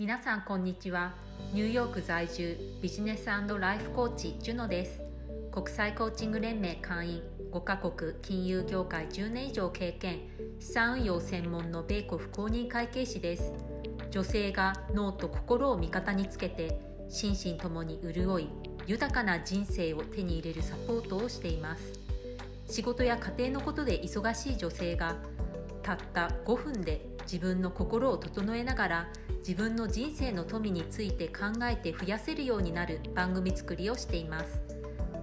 皆さんこんにちは。ニューヨーク在住ビジネスライフコーチジュノです。国際コーチング連盟会員5カ国金融業界10年以上経験資産運用専門の米国公認会計士です。女性が脳と心を味方につけて心身ともに潤い豊かな人生を手に入れるサポートをしています。仕事や家庭のことで忙しい女性がたった5分で自分の心を整えながら自分の人生の富について考えて増やせるようになる番組作りをしています。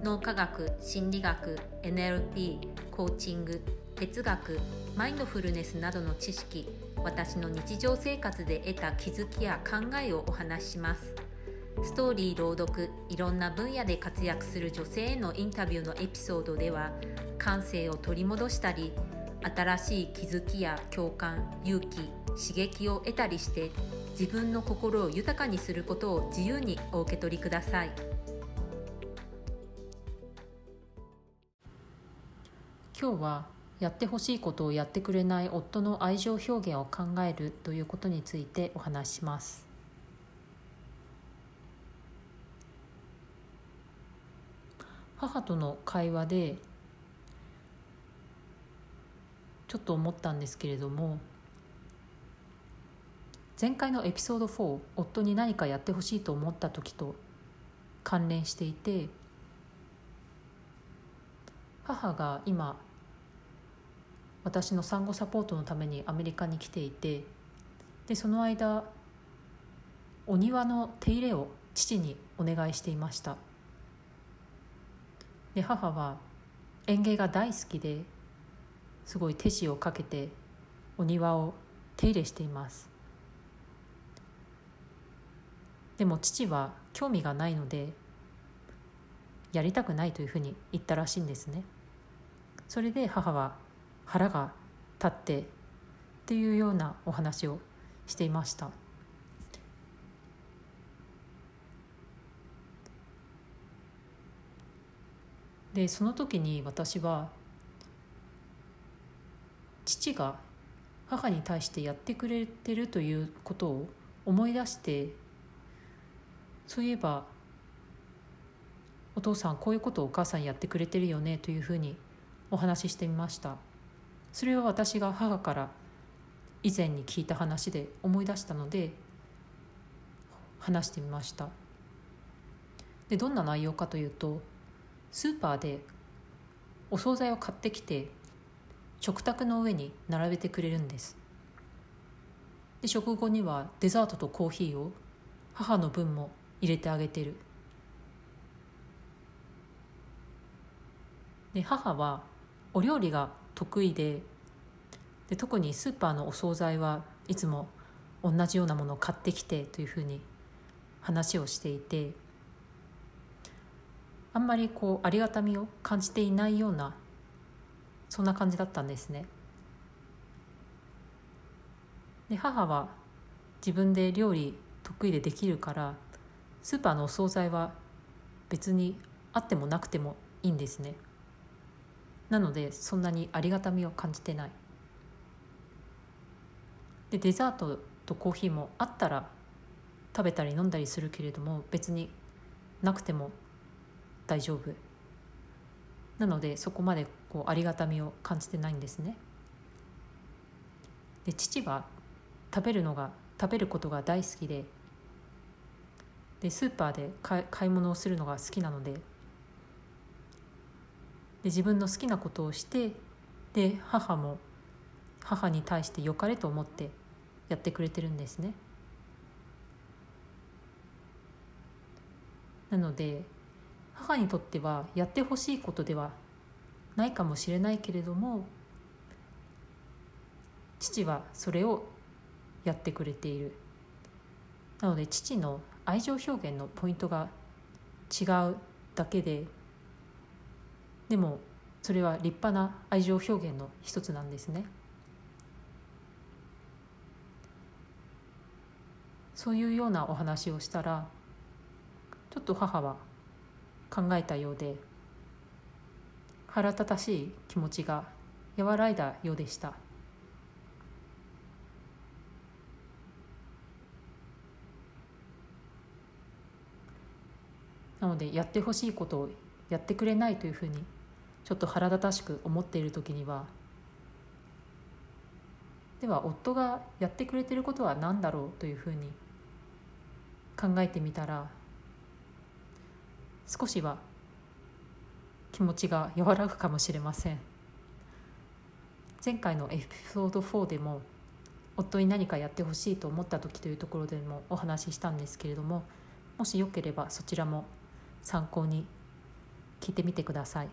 脳科学心理学 NLP コーチング哲学マインドフルネスなどの知識私の日常生活で得た気づきや考えをお話しします。ストーリー朗読いろんな分野で活躍する女性へのインタビューのエピソードでは感性を取り戻したり新しい気づきや共感勇気刺激を得たりして自分の心を豊かにすることを自由にお受け取りください。今日はやってほしいことをやってくれない夫の愛情表現を考えるということについてお話します。母との会話でちょっと思ったんですけれども前回のエピソード4夫に何かやってほしいと思った時と関連していて母が今私の産後サポートのためにアメリカに来ていてでその間お庭の手入れを父にお願いしていました。で母は園芸が大好きですごい手塩をかけてお庭を手入れしています。でも父は興味がないのでやりたくないというふうに言ったらしいんですね。それで母は腹が立ってっていうようなお話をしていました。でその時に私は父が母に対してやってくれてるということを思い出してそういえばお父さんこういうことをお母さんやってくれてるよねというふうにお話ししてみました。それは私が母から以前に聞いた話で思い出したので話してみました。でどんな内容かというとスーパーでお惣菜を買ってきて食卓の上に並べてくれるんです。で食後にはデザートとコーヒーを母の分も入れてあげてる。で母はお料理が得意でで特にスーパーのお惣菜はいつも同じようなものを買ってきてというふうに話をしていてあんまりこうありがたみを感じていないようなそんな感じだったんですね。で母は自分で料理得意でできるからスーパーのお惣菜は別にあってもなくてもいいんですね。なのでそんなにありがたみを感じてないでデザートとコーヒーもあったら食べたり飲んだりするけれども別になくても大丈夫なのでそこまでこうありがたみを感じてないんですねで父は食べるのが食べることが大好きででスーパーで買い物をするのが好きなのでで自分の好きなことをしてで母も母に対して良かれと思ってやってくれてるんですね。なので母にとってはやってほしいことではないかもしれないけれども父はそれをやってくれている。なので父の愛情表現のポイントが違うだけででもそれは立派な愛情表現の一つなんですね。そういうようなお話をしたらちょっと母は考えたようで腹立たしい気持ちが和らいだようでした。なのでやってほしいことをやってくれないというふうにちょっと腹立たしく思っている時にはでは夫がやってくれてることは何だろうというふうに考えてみたら少しは気持ちが和らぐかもしれません前回のエピソード4でも夫に何かやってほしいと思った時というところでもお話ししたんですけれどももしよければそちらも参考に聞いてみてください。